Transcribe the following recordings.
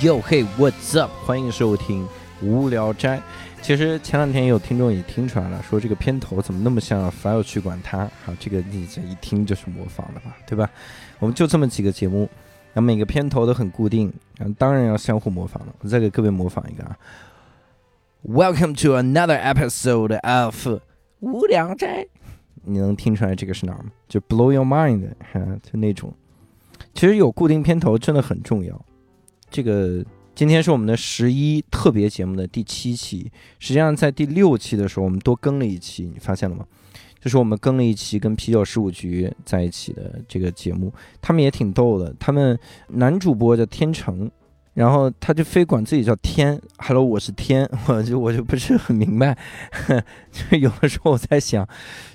Yo hey what's up？欢迎收听无聊斋。其实前两天有听众也听出来了，说这个片头怎么那么像凡尔去管他？好，这个你这一听就是模仿的嘛，对吧？我们就这么几个节目，然后每个片头都很固定，然后当然要相互模仿了。我再给各位模仿一个啊，Welcome to another episode of 无聊斋。你能听出来这个是哪儿吗？就 Blow Your Mind，哈，就那种。其实有固定片头真的很重要。这个今天是我们的十一特别节目的第七期，实际上在第六期的时候我们多更了一期，你发现了吗？就是我们更了一期跟啤酒十五局在一起的这个节目，他们也挺逗的。他们男主播叫天成。然后他就非管自己叫天，Hello，我是天，我就我就不是很明白，就有的时候我在想，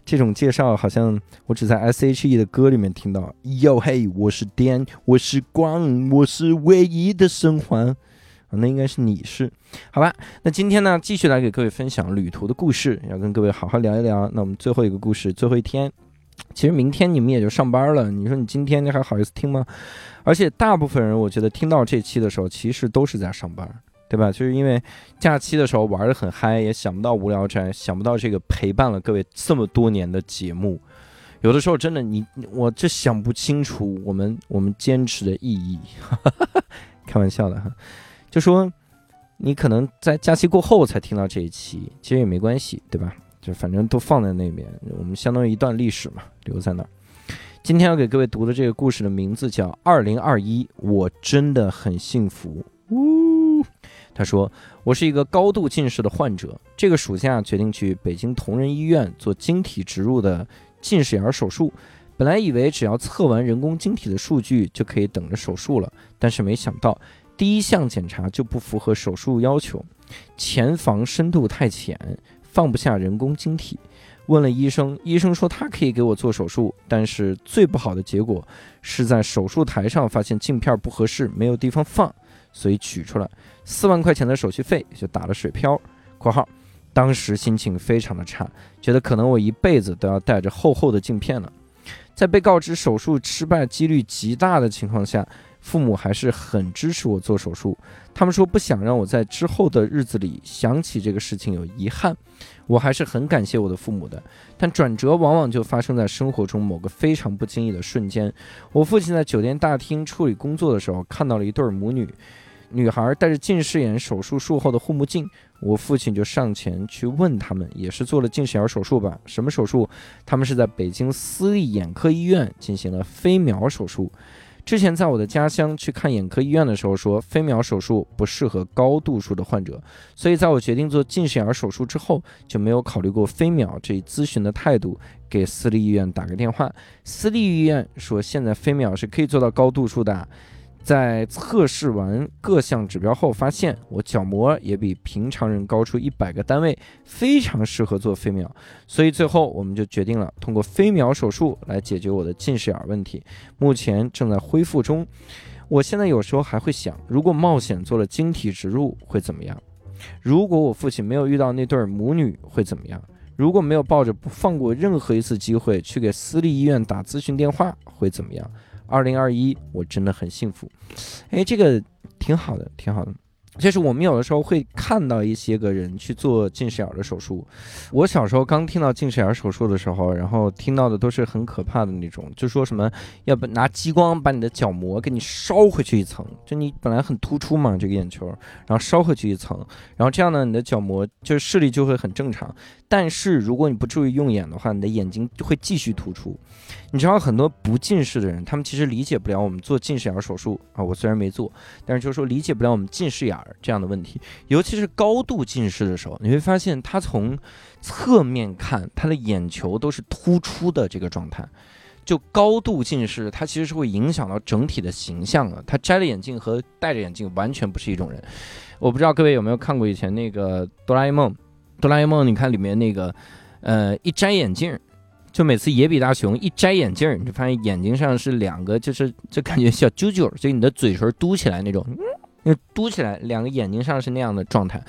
这种介绍好像我只在 S.H.E 的歌里面听到，Yo 嘿，我是天，我是光，我是唯一的生还，那应该是你是，好吧？那今天呢，继续来给各位分享旅途的故事，要跟各位好好聊一聊。那我们最后一个故事，最后一天。其实明天你们也就上班了，你说你今天你还好意思听吗？而且大部分人我觉得听到这期的时候，其实都是在上班，对吧？就是因为假期的时候玩的很嗨，也想不到无聊宅，想不到这个陪伴了各位这么多年的节目，有的时候真的你我这想不清楚我们我们坚持的意义，开玩笑的哈，就说你可能在假期过后才听到这一期，其实也没关系，对吧？就反正都放在那边，我们相当于一段历史嘛，留在那儿。今天要给各位读的这个故事的名字叫《二零二一》，我真的很幸福。呜，他说我是一个高度近视的患者，这个暑假决定去北京同仁医院做晶体植入的近视眼手术。本来以为只要测完人工晶体的数据就可以等着手术了，但是没想到第一项检查就不符合手术要求，前房深度太浅。放不下人工晶体，问了医生，医生说他可以给我做手术，但是最不好的结果是在手术台上发现镜片不合适，没有地方放，所以取出来四万块钱的手续费就打了水漂。（括号）当时心情非常的差，觉得可能我一辈子都要戴着厚厚的镜片了。在被告知手术失败几率极大的情况下。父母还是很支持我做手术，他们说不想让我在之后的日子里想起这个事情有遗憾，我还是很感谢我的父母的。但转折往往就发生在生活中某个非常不经意的瞬间。我父亲在酒店大厅处理工作的时候，看到了一对母女，女孩戴着近视眼手术术后的护目镜，我父亲就上前去问他们，也是做了近视眼手术吧？什么手术？他们是在北京私立眼科医院进行了飞秒手术。之前在我的家乡去看眼科医院的时候，说飞秒手术不适合高度数的患者，所以在我决定做近视眼手术之后，就没有考虑过飞秒这一咨询的态度，给私立医院打个电话，私立医院说现在飞秒是可以做到高度数的。在测试完各项指标后，发现我角膜也比平常人高出一百个单位，非常适合做飞秒。所以最后我们就决定了通过飞秒手术来解决我的近视眼问题。目前正在恢复中。我现在有时候还会想，如果冒险做了晶体植入会怎么样？如果我父亲没有遇到那对母女会怎么样？如果没有抱着不放过任何一次机会去给私立医院打咨询电话会怎么样？二零二一，我真的很幸福，哎，这个挺好的，挺好的。就是我们有的时候会看到一些个人去做近视眼的手术。我小时候刚听到近视眼手术的时候，然后听到的都是很可怕的那种，就说什么要不拿激光把你的角膜给你烧回去一层，就你本来很突出嘛这个眼球，然后烧回去一层，然后这样呢你的角膜就是视力就会很正常。但是如果你不注意用眼的话，你的眼睛就会继续突出。你知道很多不近视的人，他们其实理解不了我们做近视眼手术啊。我虽然没做，但是就是说理解不了我们近视眼这样的问题。尤其是高度近视的时候，你会发现他从侧面看，他的眼球都是突出的这个状态。就高度近视，它其实是会影响到整体的形象的。他摘了眼镜和戴着眼镜完全不是一种人。我不知道各位有没有看过以前那个哆啦 A 梦。哆啦 A 梦，你看里面那个，呃，一摘眼镜，就每次野比大雄一摘眼镜，你就发现眼睛上是两个，就是就感觉小揪揪，就你的嘴唇嘟起来那种，那嘟起来，两个眼睛上是那样的状态。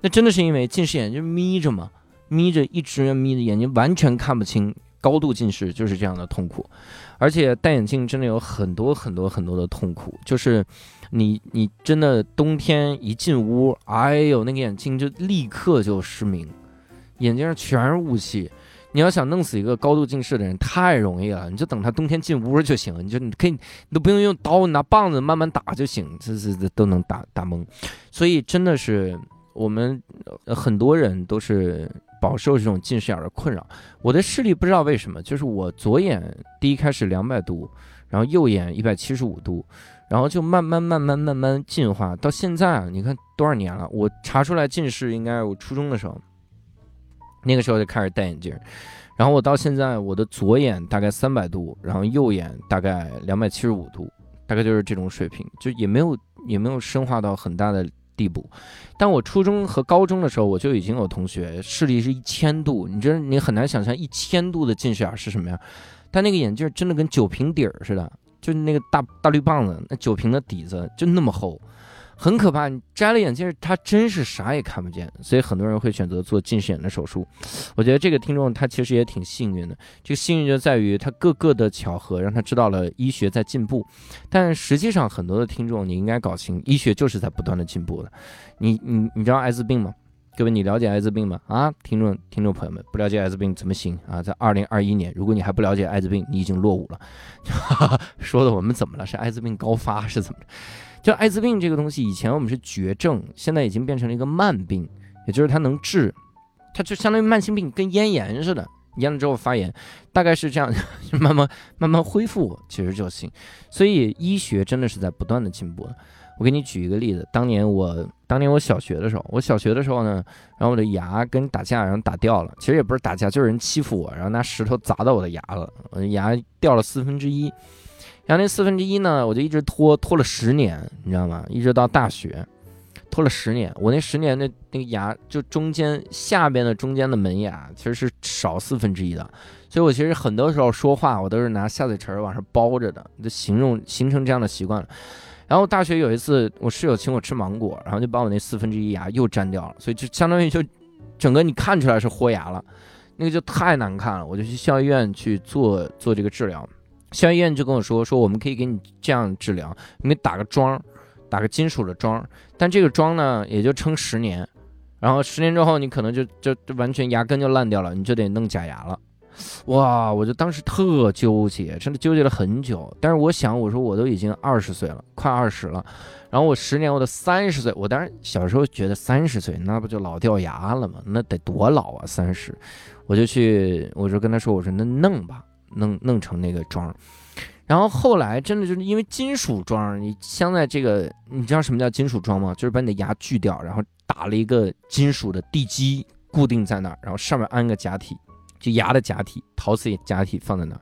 那真的是因为近视眼就眯着嘛，眯着一直眯着眼睛，完全看不清高度近视就是这样的痛苦，而且戴眼镜真的有很多很多很多的痛苦，就是你你真的冬天一进屋，哎呦，那个眼镜就立刻就失明，眼睛上全是雾气。你要想弄死一个高度近视的人太容易了，你就等他冬天进屋就行，你就你可以你都不用用刀，你拿棒子慢慢打就行，这这这都能打打懵。所以真的是我们很多人都是饱受这种近视眼的困扰。我的视力不知道为什么，就是我左眼第一开始两百度，然后右眼一百七十五度，然后就慢慢慢慢慢慢进化到现在，你看多少年了？我查出来近视应该我初中的时候。那个时候就开始戴眼镜，然后我到现在我的左眼大概三百度，然后右眼大概两百七十五度，大概就是这种水平，就也没有也没有深化到很大的地步。但我初中和高中的时候，我就已经有同学视力是一千度，你这你很难想象一千度的近视眼是什么样。但那个眼镜真的跟酒瓶底儿似的，就那个大大绿棒子，那酒瓶的底子就那么厚。很可怕，你摘了眼镜，他真是啥也看不见，所以很多人会选择做近视眼的手术。我觉得这个听众他其实也挺幸运的，这个幸运就在于他各个的巧合让他知道了医学在进步。但实际上，很多的听众你应该搞清，医学就是在不断的进步的。你你你知道艾滋病吗？各位，你了解艾滋病吗？啊，听众听众朋友们，不了解艾滋病怎么行啊？在二零二一年，如果你还不了解艾滋病，你已经落伍了。说的我们怎么了？是艾滋病高发是怎么着？就艾滋病这个东西，以前我们是绝症，现在已经变成了一个慢病，也就是它能治，它就相当于慢性病，跟咽炎似的，咽了之后发炎，大概是这样，慢慢慢慢恢复其实就行。所以医学真的是在不断的进步。我给你举一个例子，当年我当年我小学的时候，我小学的时候呢，然后我的牙跟打架，然后打掉了，其实也不是打架，就是人欺负我，然后拿石头砸到我的牙了，我的牙掉了四分之一。然后那四分之一呢，我就一直拖拖了十年，你知道吗？一直到大学，拖了十年。我那十年那那个牙，就中间下边的中间的门牙，其实是少四分之一的。所以我其实很多时候说话，我都是拿下嘴唇往上包着的，就形容形成这样的习惯了。然后大学有一次，我室友请我吃芒果，然后就把我那四分之一牙又粘掉了，所以就相当于就整个你看出来是豁牙了，那个就太难看了。我就去校医院去做做这个治疗。校医院就跟我说说，我们可以给你这样治疗，你打个桩，打个金属的桩，但这个桩呢也就撑十年，然后十年之后你可能就就就完全牙根就烂掉了，你就得弄假牙了。哇，我就当时特纠结，真的纠结了很久。但是我想，我说我都已经二十岁了，快二十了，然后我十年我都三十岁，我当时小时候觉得三十岁那不就老掉牙了吗？那得多老啊，三十，我就去，我就跟他说，我说那弄吧。弄弄成那个桩，然后后来真的就是因为金属桩，你镶在这个，你知道什么叫金属桩吗？就是把你的牙锯掉，然后打了一个金属的地基固定在那儿，然后上面安个假体，就牙的假体，陶瓷假体放在那儿，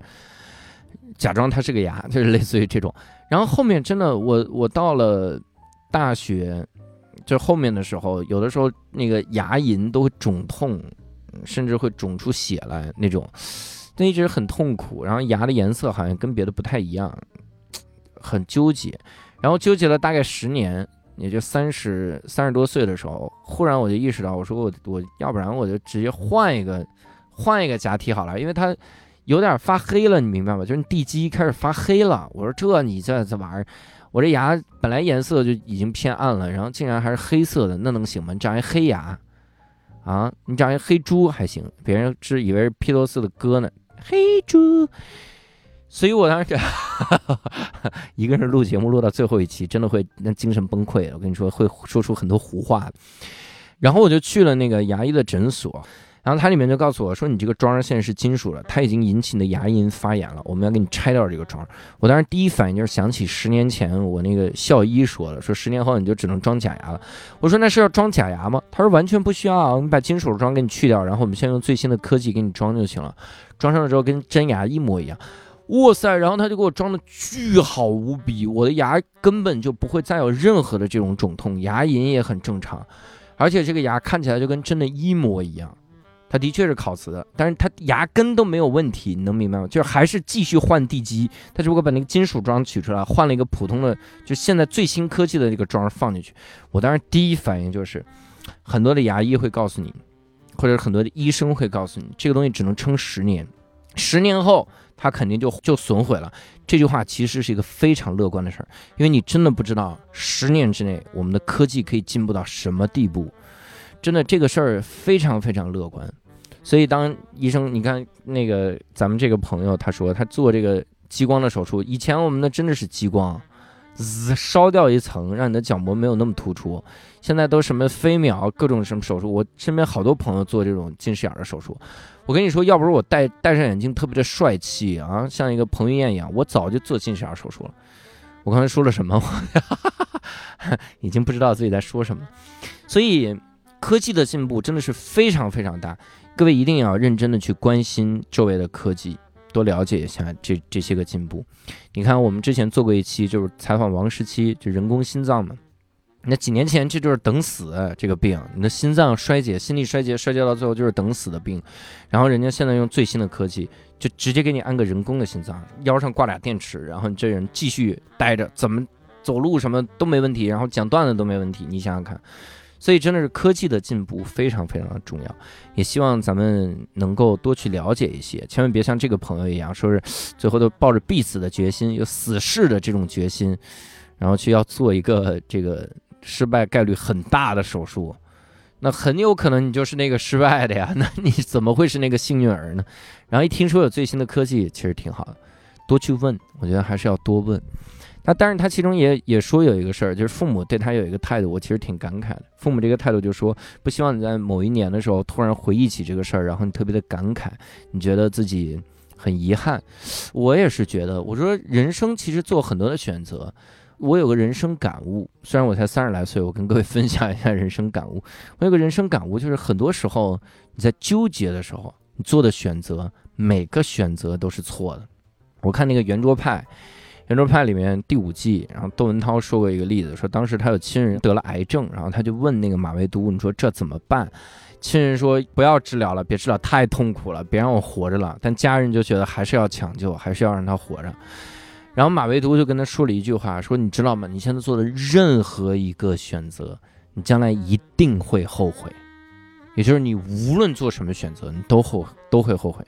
假装它是个牙，就是类似于这种。然后后面真的，我我到了大学，就后面的时候，有的时候那个牙龈都会肿痛，甚至会肿出血来那种。那一直很痛苦，然后牙的颜色好像跟别的不太一样，很纠结。然后纠结了大概十年，也就三十三十多岁的时候，忽然我就意识到，我说我我要不然我就直接换一个换一个假体好了，因为它有点发黑了，你明白吗？就是地基开始发黑了。我说这你这这玩意儿，我这牙本来颜色就已经偏暗了，然后竟然还是黑色的，那能行吗？你长一黑牙啊？你长一黑猪还行，别人是以为是披头士的歌呢。黑猪，所以我当时 一个人录节目录到最后一期，真的会那精神崩溃。我跟你说，会说出很多胡话。然后我就去了那个牙医的诊所，然后他里面就告诉我说：“你这个桩现在是金属了，它已经引起你的牙龈发炎了，我们要给你拆掉这个桩。”我当时第一反应就是想起十年前我那个校医说的，说十年后你就只能装假牙了。我说：“那是要装假牙吗？”他说：“完全不需要，我们把金属的桩给你去掉，然后我们先用最新的科技给你装就行了。”装上了之后跟真牙一模一样，哇塞！然后他就给我装的巨好无比，我的牙根本就不会再有任何的这种肿痛，牙龈也很正常，而且这个牙看起来就跟真的一模一样。它的确是烤瓷的，但是它牙根都没有问题，你能明白吗？就是还是继续换地基，他只不过把那个金属桩取出来，换了一个普通的，就现在最新科技的这个桩放进去。我当时第一反应就是，很多的牙医会告诉你。或者很多的医生会告诉你，这个东西只能撑十年，十年后它肯定就就损毁了。这句话其实是一个非常乐观的事儿，因为你真的不知道十年之内我们的科技可以进步到什么地步。真的，这个事儿非常非常乐观。所以当医生，你看那个咱们这个朋友，他说他做这个激光的手术，以前我们的真的是激光。滋，烧掉一层，让你的角膜没有那么突出。现在都什么飞秒，各种什么手术。我身边好多朋友做这种近视眼的手术。我跟你说，要不是我戴戴上眼镜特别的帅气啊，像一个彭于晏一样，我早就做近视眼手术了。我刚才说了什么？已经不知道自己在说什么。所以科技的进步真的是非常非常大，各位一定要认真的去关心周围的科技。多了解一下这这些个进步。你看，我们之前做过一期，就是采访王十七，就人工心脏嘛。那几年前这就是等死这个病，你的心脏衰竭、心力衰竭，衰竭到最后就是等死的病。然后人家现在用最新的科技，就直接给你安个人工的心脏，腰上挂俩电池，然后你这人继续待着，怎么走路什么都没问题，然后讲段子都没问题。你想想看。所以真的是科技的进步非常非常的重要，也希望咱们能够多去了解一些，千万别像这个朋友一样，说是最后都抱着必死的决心，有死士的这种决心，然后去要做一个这个失败概率很大的手术，那很有可能你就是那个失败的呀，那你怎么会是那个幸运儿呢？然后一听说有最新的科技，其实挺好的，多去问，我觉得还是要多问。那但是他其中也也说有一个事儿，就是父母对他有一个态度，我其实挺感慨的。父母这个态度就说，不希望你在某一年的时候突然回忆起这个事儿，然后你特别的感慨，你觉得自己很遗憾。我也是觉得，我说人生其实做很多的选择，我有个人生感悟。虽然我才三十来岁，我跟各位 分享一下人生感悟。我有个人生感悟，就是很多时候你在纠结的时候，你做的选择每个选择都是错的。我看那个圆桌派。圆桌派里面第五季，然后窦文涛说过一个例子，说当时他有亲人得了癌症，然后他就问那个马未都，你说这怎么办？亲人说不要治疗了，别治疗，太痛苦了，别让我活着了。但家人就觉得还是要抢救，还是要让他活着。然后马未都就跟他说了一句话，说你知道吗？你现在做的任何一个选择，你将来一定会后悔。也就是你无论做什么选择，你都后都会后悔。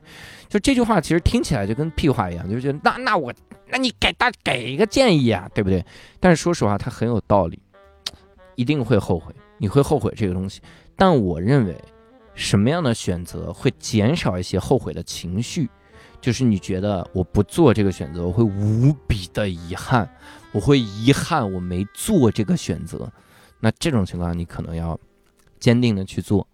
就这句话其实听起来就跟屁话一样，就觉得那那我。那你给大给一个建议啊，对不对？但是说实话，他很有道理，一定会后悔，你会后悔这个东西。但我认为，什么样的选择会减少一些后悔的情绪？就是你觉得我不做这个选择，我会无比的遗憾，我会遗憾我没做这个选择。那这种情况，你可能要坚定的去做。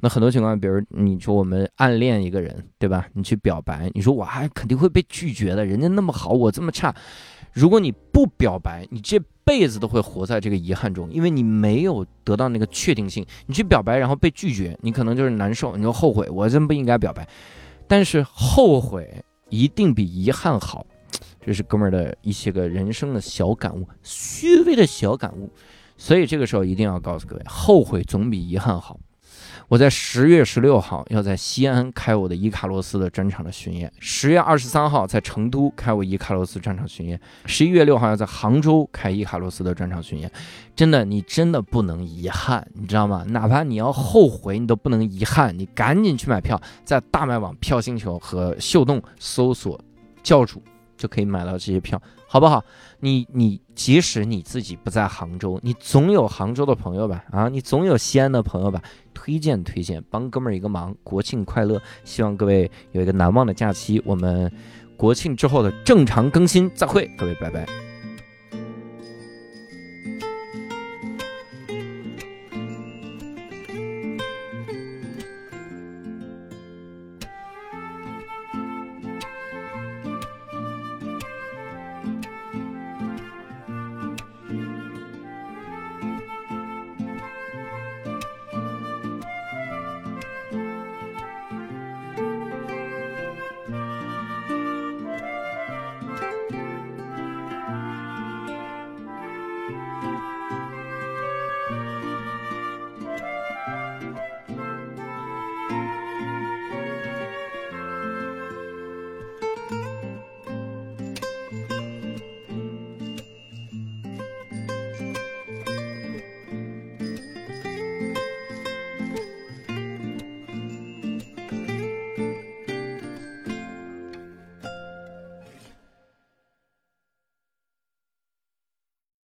那很多情况，比如你说我们暗恋一个人，对吧？你去表白，你说我还肯定会被拒绝的，人家那么好，我这么差。如果你不表白，你这辈子都会活在这个遗憾中，因为你没有得到那个确定性。你去表白，然后被拒绝，你可能就是难受，你就后悔，我真不应该表白。但是后悔一定比遗憾好，这是哥们儿的一些个人生的小感悟，虚伪的小感悟。所以这个时候一定要告诉各位，后悔总比遗憾好。我在十月十六号要在西安开我的伊卡洛斯的专场的巡演，十月二十三号在成都开我伊卡洛斯专场巡演，十一月六号要在杭州开伊卡洛斯的专场巡演。真的，你真的不能遗憾，你知道吗？哪怕你要后悔，你都不能遗憾。你赶紧去买票，在大麦网、票星球和秀动搜索“教主”。就可以买到这些票，好不好？你你即使你自己不在杭州，你总有杭州的朋友吧？啊，你总有西安的朋友吧？推荐推荐，帮哥们儿一个忙。国庆快乐！希望各位有一个难忘的假期。我们国庆之后的正常更新，再会，各位，拜拜。